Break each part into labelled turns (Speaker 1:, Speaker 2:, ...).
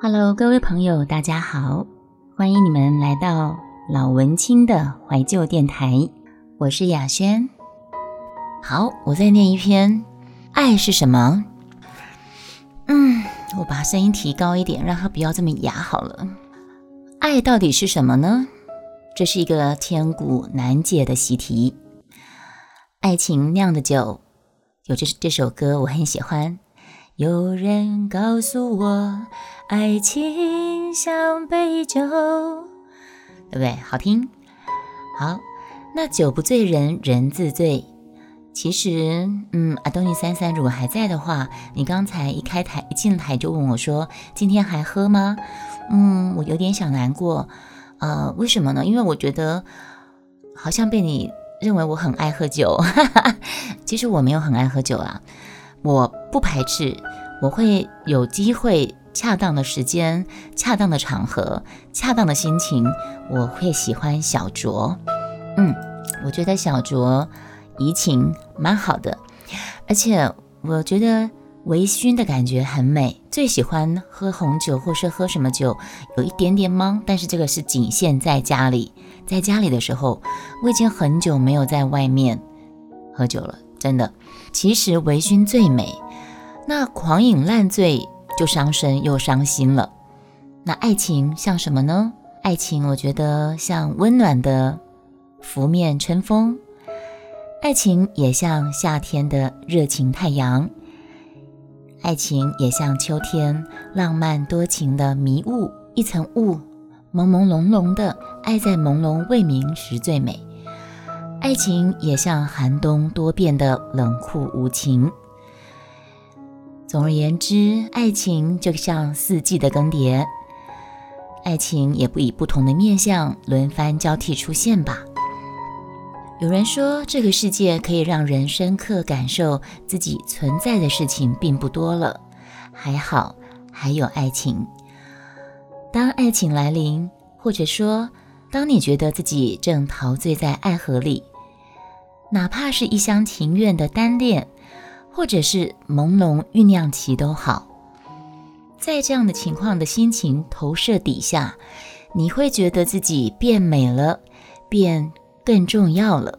Speaker 1: Hello，各位朋友，大家好，欢迎你们来到老文青的怀旧电台，我是雅轩。好，我再念一篇，爱是什么？嗯，我把声音提高一点，让它不要这么哑好了。爱到底是什么呢？这是一个千古难解的习题。爱情酿的酒，有这这首歌我很喜欢。有人告诉我，爱情像杯酒，对不对？好听。好，那酒不醉人人自醉。其实，嗯，阿东尼三三，如果还在的话，你刚才一开台一进台就问我说：“今天还喝吗？”嗯，我有点小难过。呃，为什么呢？因为我觉得好像被你认为我很爱喝酒。其实我没有很爱喝酒啊。我不排斥，我会有机会、恰当的时间、恰当的场合、恰当的心情，我会喜欢小酌。嗯，我觉得小酌怡情蛮好的，而且我觉得微醺的感觉很美。最喜欢喝红酒，或是喝什么酒，有一点点懵，但是这个是仅限在家里。在家里的时候，我已经很久没有在外面喝酒了。真的，其实微醺最美，那狂饮烂醉就伤身又伤心了。那爱情像什么呢？爱情，我觉得像温暖的拂面春风，爱情也像夏天的热情太阳，爱情也像秋天浪漫多情的迷雾，一层雾，朦朦胧胧的，爱在朦胧未明时最美。爱情也像寒冬多变的冷酷无情。总而言之，爱情就像四季的更迭，爱情也不以不同的面相轮番交替出现吧。有人说，这个世界可以让人深刻感受自己存在的事情并不多了，还好还有爱情。当爱情来临，或者说，当你觉得自己正陶醉在爱河里。哪怕是一厢情愿的单恋，或者是朦胧酝酿期都好，在这样的情况的心情投射底下，你会觉得自己变美了，变更重要了。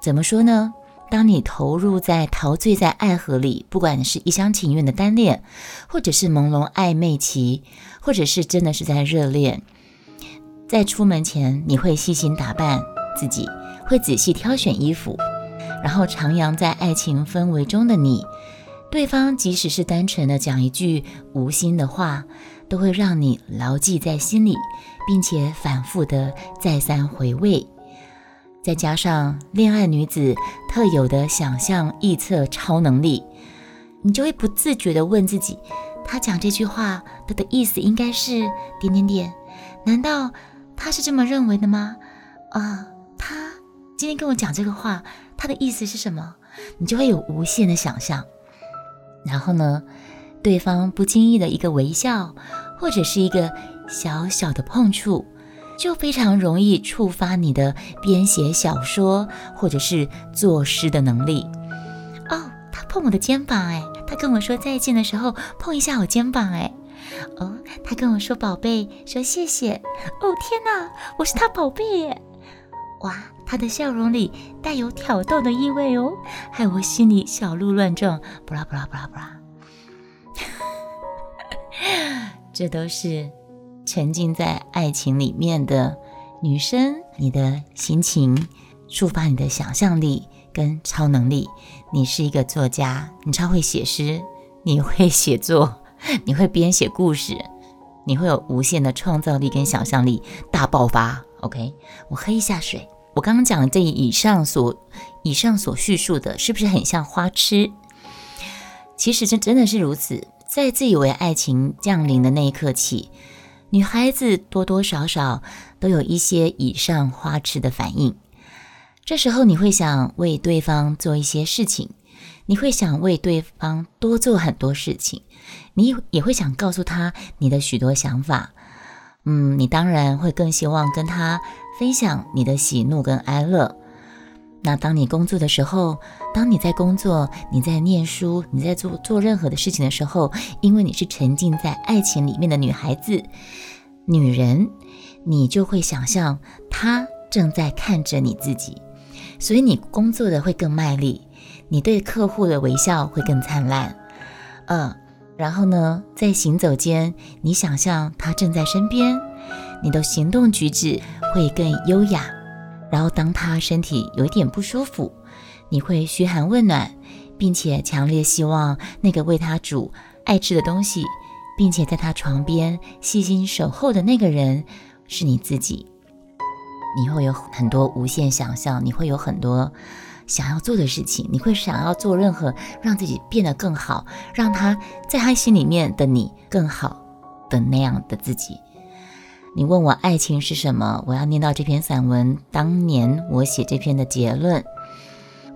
Speaker 1: 怎么说呢？当你投入在陶醉在爱河里，不管是一厢情愿的单恋，或者是朦胧暧昧期，或者是真的是在热恋，在出门前你会细心打扮自己。会仔细挑选衣服，然后徜徉在爱情氛围中的你，对方即使是单纯的讲一句无心的话，都会让你牢记在心里，并且反复的再三回味。再加上恋爱女子特有的想象臆测超能力，你就会不自觉的问自己：他讲这句话，他的意思应该是点点点？难道他是这么认为的吗？啊，他。今天跟我讲这个话，他的意思是什么？你就会有无限的想象。然后呢，对方不经意的一个微笑，或者是一个小小的碰触，就非常容易触发你的编写小说或者是作诗的能力。哦，他碰我的肩膀，哎，他跟我说再见的时候碰一下我肩膀，哎，哦，他跟我说宝贝，说谢谢。哦，天哪，我是他宝贝耶！哇，他的笑容里带有挑逗的意味哦，害我心里小鹿乱撞，布拉布拉布拉布拉。这都是沉浸在爱情里面的女生，你的心情触发你的想象力跟超能力。你是一个作家，你超会写诗，你会写作，你会编写故事，你会有无限的创造力跟想象力大爆发。OK，我喝一下水。我刚刚讲的这以上所以上所叙述的，是不是很像花痴？其实这真的是如此。在自以为爱情降临的那一刻起，女孩子多多少少都有一些以上花痴的反应。这时候你会想为对方做一些事情，你会想为对方多做很多事情，你也会想告诉他你的许多想法。嗯，你当然会更希望跟他分享你的喜怒跟哀乐。那当你工作的时候，当你在工作、你在念书、你在做做任何的事情的时候，因为你是沉浸在爱情里面的女孩子、女人，你就会想象她正在看着你自己，所以你工作的会更卖力，你对客户的微笑会更灿烂。嗯，然后呢，在行走间，你想象他正在身边，你的行动举止会更优雅。然后，当他身体有一点不舒服，你会嘘寒问暖，并且强烈希望那个为他煮爱吃的东西，并且在他床边细心守候的那个人是你自己。你会有很多无限想象，你会有很多想要做的事情，你会想要做任何让自己变得更好，让他在他心里面的你更好的那样的自己。你问我爱情是什么？我要念到这篇散文当年我写这篇的结论，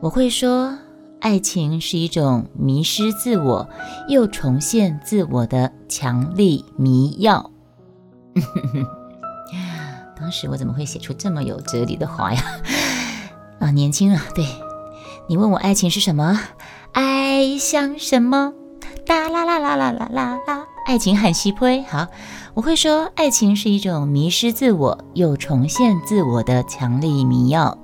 Speaker 1: 我会说，爱情是一种迷失自我又重现自我的强力迷药。当时我怎么会写出这么有哲理的话呀？啊，年轻啊！对你问我爱情是什么？爱像什么？哒啦啦啦啦啦啦啦！爱情很稀微。好。我会说，爱情是一种迷失自我又重现自我的强力迷药。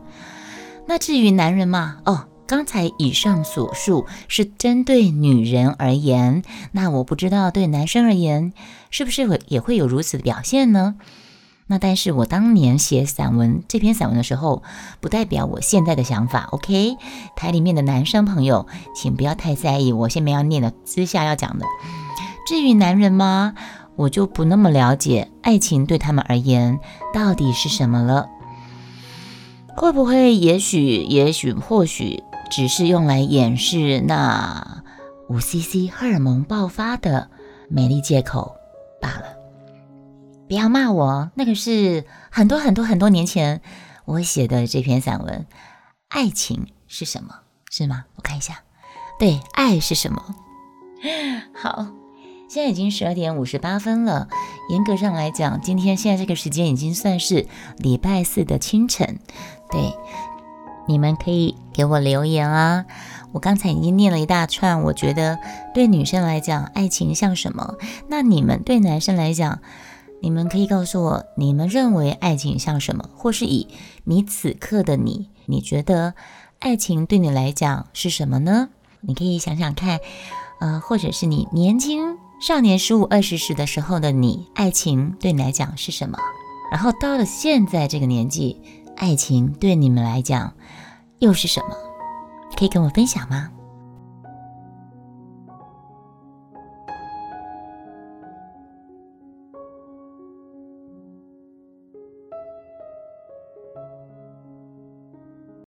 Speaker 1: 那至于男人嘛，哦，刚才以上所述是针对女人而言，那我不知道对男生而言是不是会也会有如此的表现呢？那但是我当年写散文这篇散文的时候，不代表我现在的想法。OK，台里面的男生朋友，请不要太在意我下面要念的私下要讲的。至于男人吗？我就不那么了解爱情对他们而言到底是什么了，会不会也许也许或许只是用来掩饰那五 CC 荷尔蒙爆发的美丽借口罢了？不要骂我，那个是很多很多很多年前我写的这篇散文。爱情是什么？是吗？我看一下，对，爱是什么？好。现在已经十二点五十八分了。严格上来讲，今天现在这个时间已经算是礼拜四的清晨。对，你们可以给我留言啊。我刚才已经念了一大串，我觉得对女生来讲，爱情像什么？那你们对男生来讲，你们可以告诉我，你们认为爱情像什么？或是以你此刻的你，你觉得爱情对你来讲是什么呢？你可以想想看，呃，或者是你年轻。少年十五二十时的时候的你，爱情对你来讲是什么？然后到了现在这个年纪，爱情对你们来讲又是什么？可以跟我分享吗？